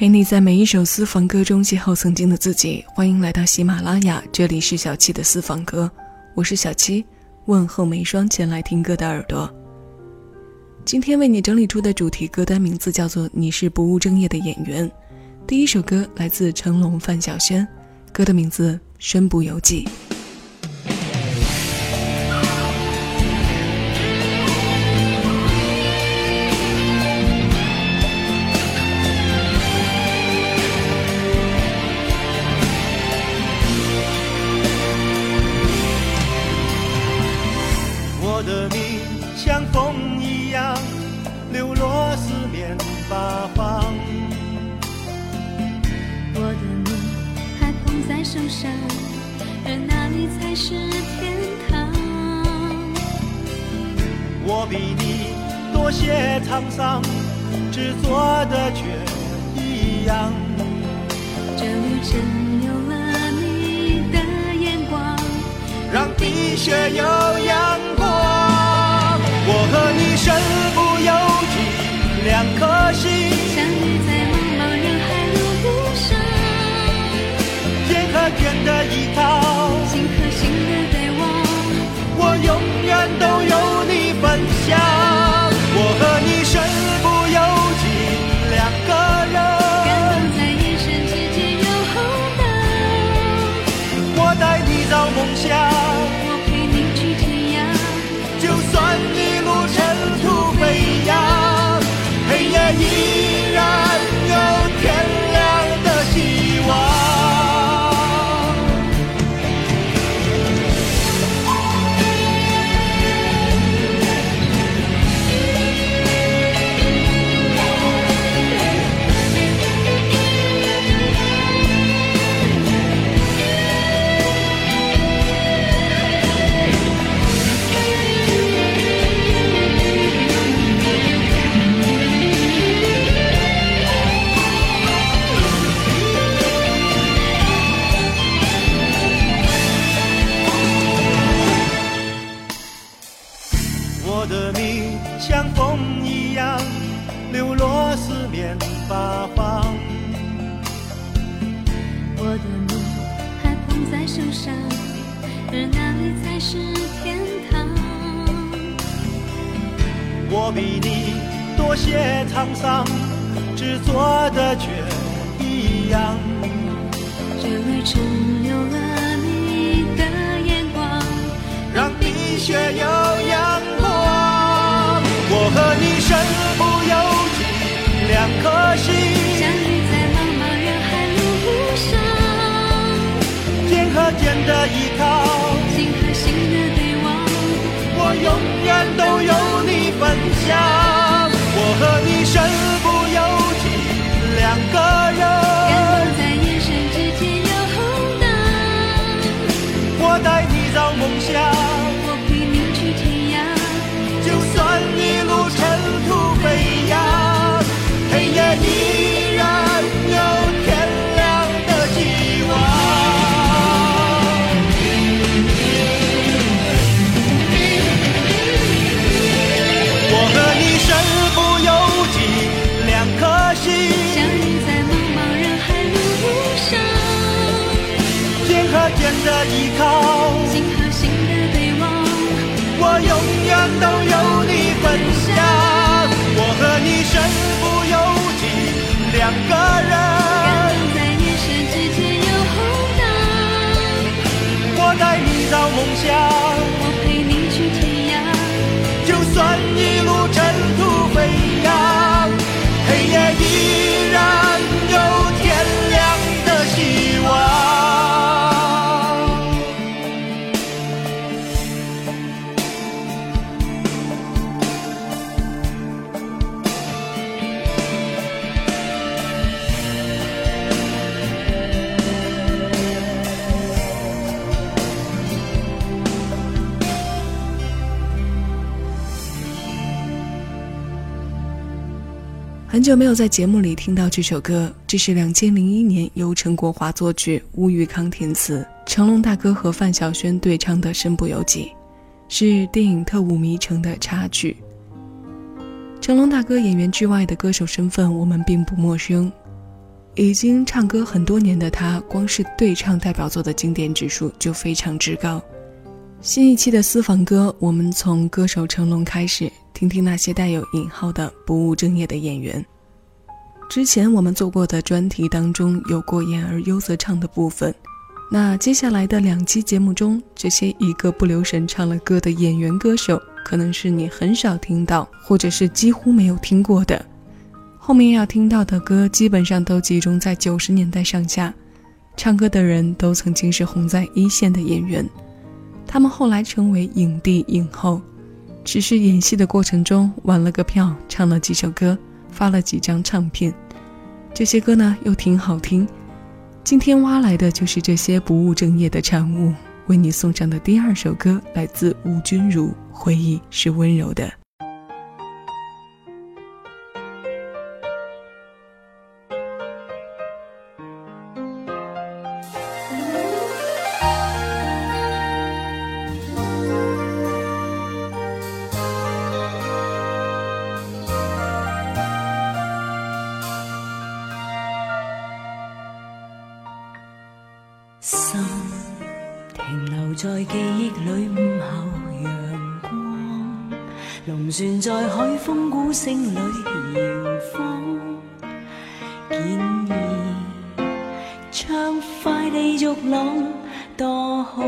陪你在每一首私房歌中邂逅曾经的自己，欢迎来到喜马拉雅，这里是小七的私房歌，我是小七，问候每一双前来听歌的耳朵。今天为你整理出的主题歌单名字叫做《你是不务正业的演员》，第一首歌来自成龙、范晓萱，歌的名字《身不由己》。像风一样流落四面八方，我的梦还捧在手上，而那里才是天堂？我比你多些沧桑，执着的却一样。这旅程有了你的眼光，让冰雪悠扬。我和你身不由己，两颗心相遇在茫茫人海路上，天和天的一套。制作的却一样。终于成就了你的眼光，让冰雪有阳光。我和你身不由己，两颗心相遇在茫茫人海路上。天和天的依靠，心和心的对望，我永远都有你分享。我和你身不由己，两个人。感在之间荡。我带你到梦乡。身不由己，两个人在你神之间游荡，我带你到梦想。很久没有在节目里听到这首歌，这是两千零一年由陈国华作曲、吴玉康填词，成龙大哥和范晓萱对唱的《身不由己》，是电影《特务迷城》的插曲。成龙大哥演员之外的歌手身份我们并不陌生，已经唱歌很多年的他，光是对唱代表作的经典指数就非常之高。新一期的私房歌，我们从歌手成龙开始。听听那些带有引号的不务正业的演员。之前我们做过的专题当中有过“演而优则唱”的部分，那接下来的两期节目中，这些一个不留神唱了歌的演员歌手，可能是你很少听到，或者是几乎没有听过的。后面要听到的歌基本上都集中在九十年代上下，唱歌的人都曾经是红在一线的演员，他们后来成为影帝影后。只是演戏的过程中玩了个票，唱了几首歌，发了几张唱片。这些歌呢又挺好听。今天挖来的就是这些不务正业的产物。为你送上的第二首歌来自吴君如，《回忆是温柔的》。在记忆里午后阳光，龙船在海风鼓声里摇晃，建议畅快地逐浪多好。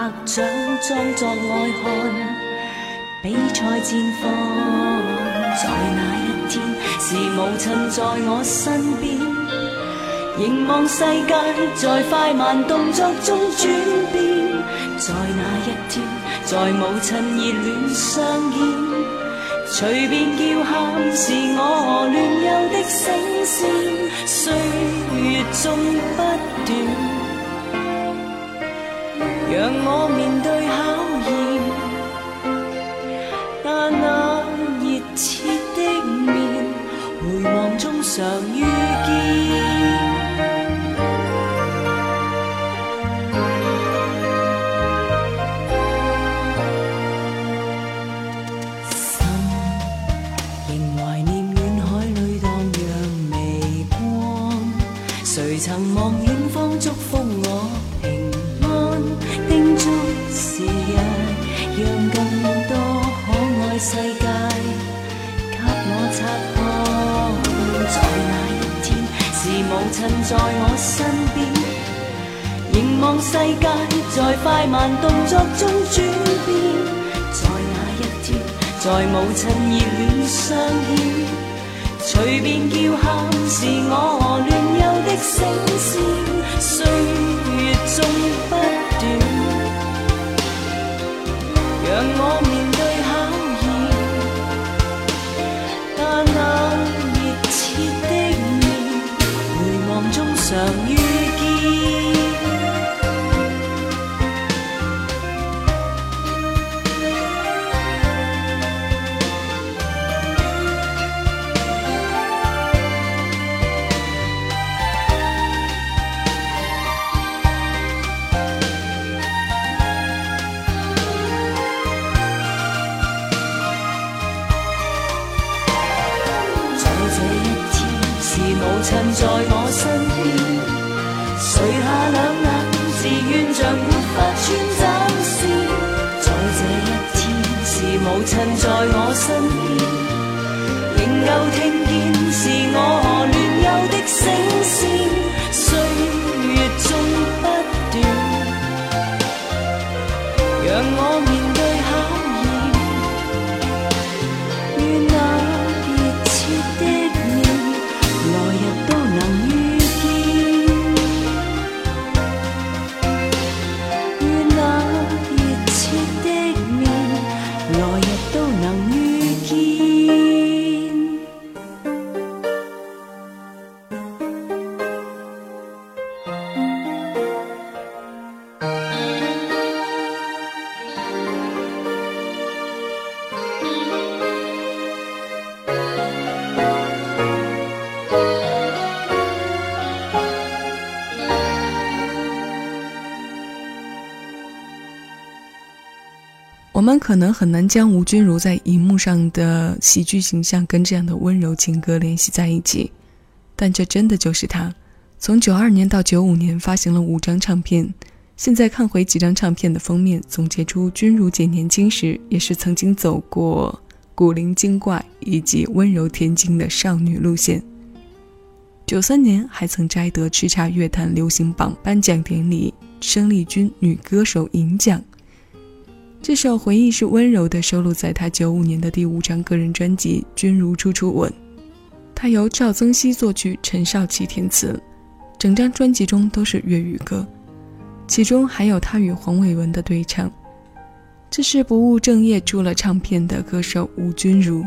拍掌装作爱看比赛战况。在那一天，是母亲在我身边，凝望世界在快慢动作中转变。在那一天，在母亲热恋相见，随便叫喊是我和乱悠的声线，岁月中不断。让我面对考验，但那热切的面，回望中常。趁热恋相牵，随便叫喊是我乱悠的声线，岁月中。母在我身边，垂下两眼，自愿像没法穿针线。在这一天，是母亲在我身边，仍旧听。我们可能很难将吴君如在荧幕上的喜剧形象跟这样的温柔情歌联系在一起，但这真的就是她。从九二年到九五年，发行了五张唱片。现在看回几张唱片的封面，总结出君如姐年轻时也是曾经走过古灵精怪以及温柔恬静的少女路线。九三年还曾摘得叱咤乐坛流行榜颁奖典礼生力军女歌手银奖。这首回忆是温柔的，收录在他九五年的第五张个人专辑《君如处处吻》，它由赵增熙作曲，陈少琪填词。整张专辑中都是粤语歌，其中还有他与黄伟文的对唱。这是不务正业出了唱片的歌手吴君如，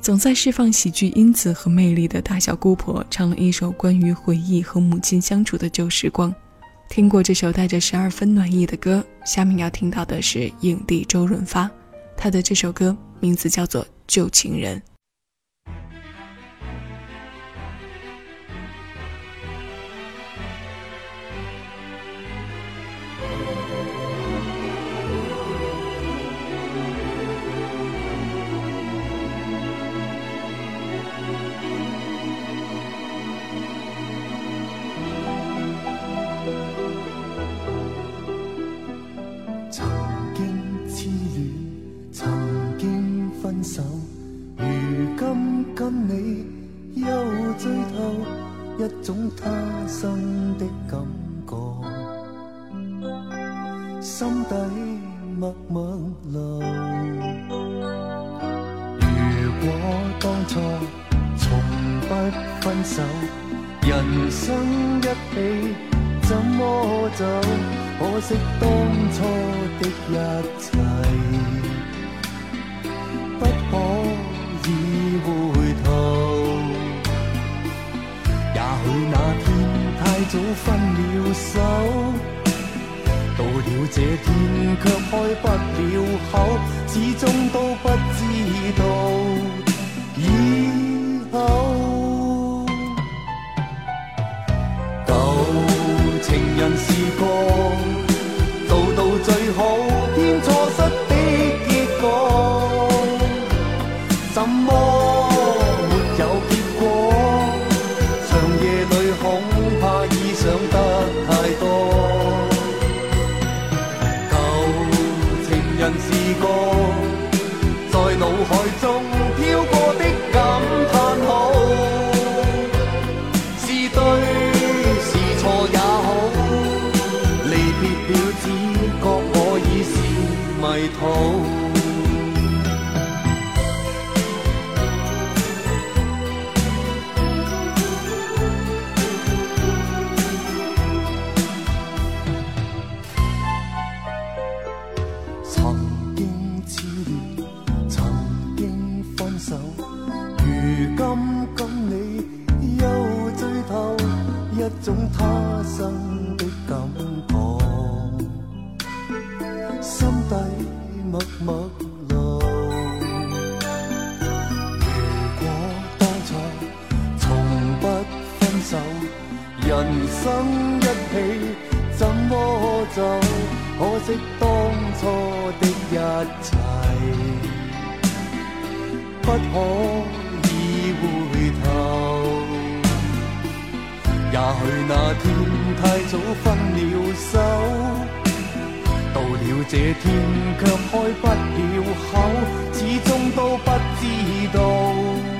总在释放喜剧因子和魅力的大小姑婆，唱了一首关于回忆和母亲相处的旧时光。听过这首带着十二分暖意的歌，下面要听到的是影帝周润发，他的这首歌名字叫做《旧情人》。手，如今跟你又醉透，一种他生的感觉，心底默默流。如果当初从不分手，人生一起怎么走？可惜当初的一切。早分了手，到了这天却开不了口，始终都不知道以后。旧情人是个到到最好。home. 人生一起怎么走？可惜当初的一切不可以回头。也许那天太早分了手，到了这天却开不了口，始终都不知道。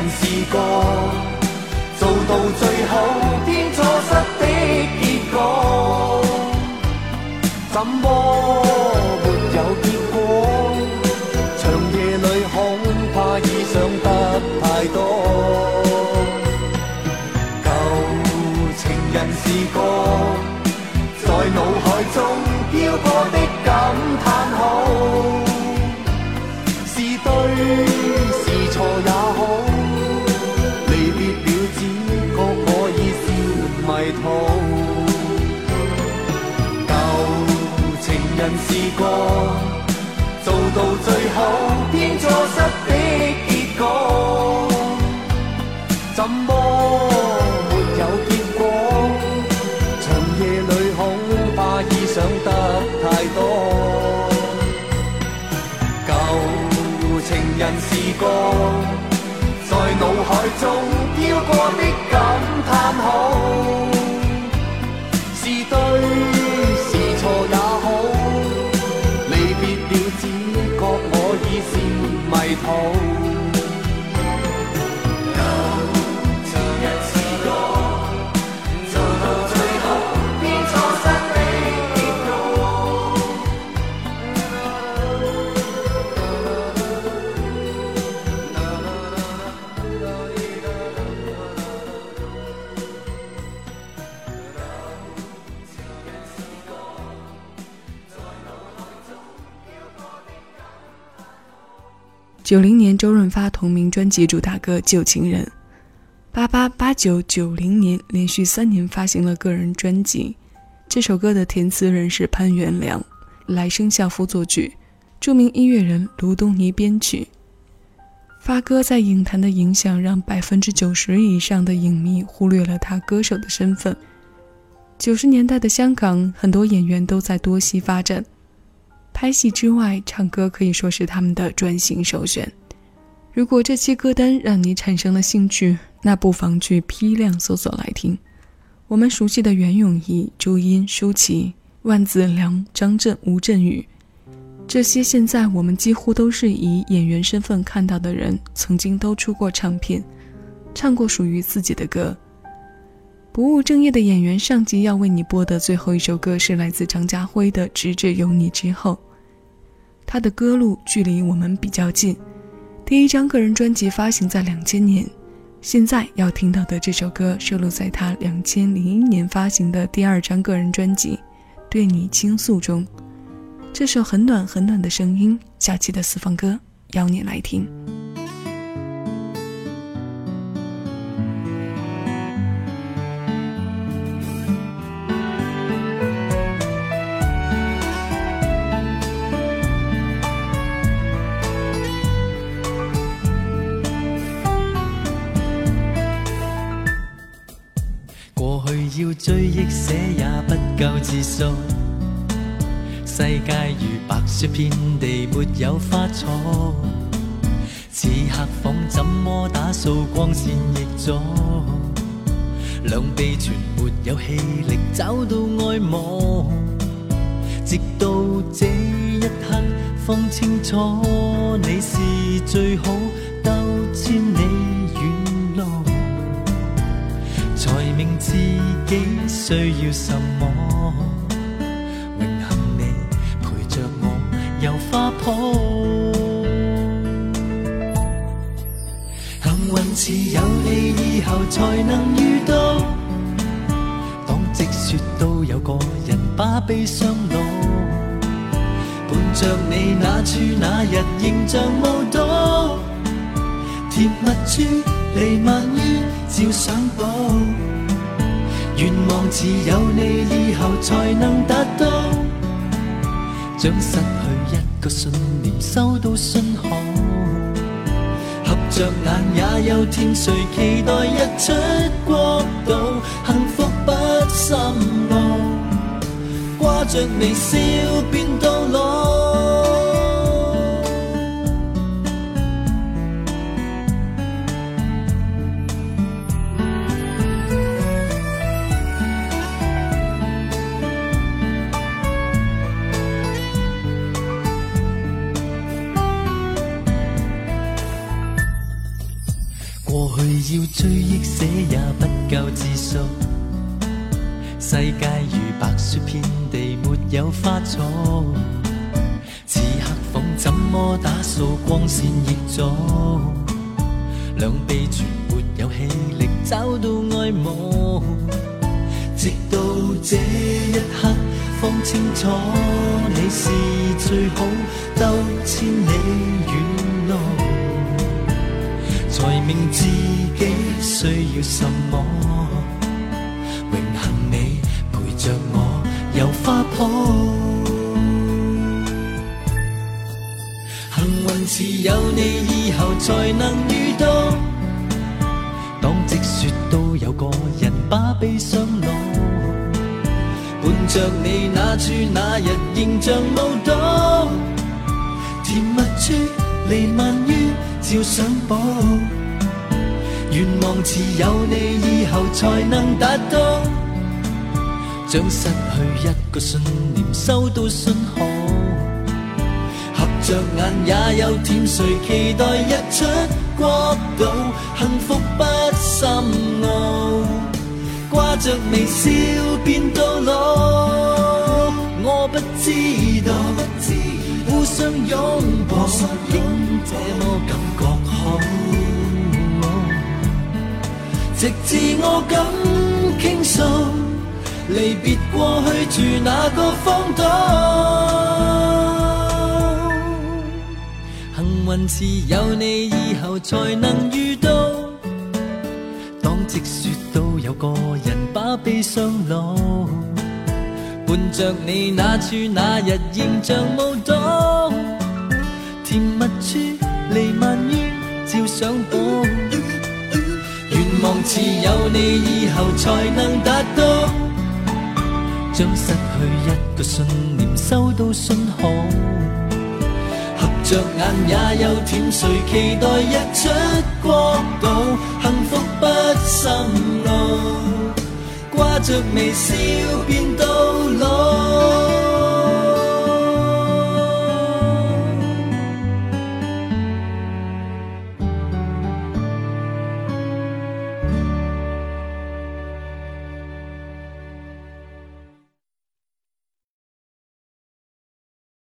人是做到最后天错失的。曾试过做到最好，偏错失的结果，怎么没有结果？长夜里恐怕已想得太多，旧情人是过，在脑海中飘过的感叹号。九零年，周润发同名专辑主打歌《旧情人》。八八、八九、九零年连续三年发行了个人专辑。这首歌的填词人是潘元良，来生笑夫作曲，著名音乐人卢东尼编曲。发哥在影坛的影响，让百分之九十以上的影迷忽略了他歌手的身份。九十年代的香港，很多演员都在多栖发展。拍戏之外，唱歌可以说是他们的转型首选。如果这期歌单让你产生了兴趣，那不妨去批量搜索来听。我们熟悉的袁咏仪、朱茵、舒淇、万梓良、张震、吴镇宇，这些现在我们几乎都是以演员身份看到的人，曾经都出过唱片，唱过属于自己的歌。不务正业的演员上集要为你播的最后一首歌是来自张家辉的《直至有你之后》。他的歌路距离我们比较近，第一张个人专辑发行在两千年，现在要听到的这首歌收录在他两千零一年发行的第二张个人专辑《对你倾诉》中。这首很暖很暖的声音，下期的私房歌邀你来听。要追忆写也不够字数，世界如白雪遍地没有花草。此刻仿怎么打扫光线亦阻，两臂全没有气力找到爱慕，直到这一刻方清楚你是最好。需要什么？荣幸你陪着我有花圃。幸运是有你以后才能遇到。当积雪都有个人把悲伤落。伴着你那处那日仍像雾蹈。甜蜜处弥漫于照相簿。愿望只有你以后才能达到，将失去一个信念，收到信号，合着眼也有天，谁期待日出国度，幸福不心乱，挂着微笑便到。要追忆写也不够字数，世界如白雪遍地没有花草，此刻房怎么打扫光线亦早，两臂全没有气力找到爱慕，直到这一刻方清楚你是最好，走千里远。才明自己需要什么，荣幸你陪着我游花圃。幸运是有你以后才能遇到，当积雪都有个人把悲伤攞，伴着你那处那日仍象舞蹈，甜蜜处弥漫于。照想簿。愿望只有你以后才能达到。将失去一个信念，收到信号，合着眼也有天，谁期待日出国到，幸福不深奥，挂着微笑变到老。相拥抱，竟这么感觉好。直至我敢倾诉，离别过去住哪个荒岛？幸运是有你以后才能遇到。当积说都有个人把悲伤落。伴着你那处那日仍像舞动，甜蜜处弥漫于照相簿，愿望似有你以后才能达到，将失去一个信念收到信号。合着眼也有甜谁期待日出国度，幸福不渗路，挂着微笑便到。alone.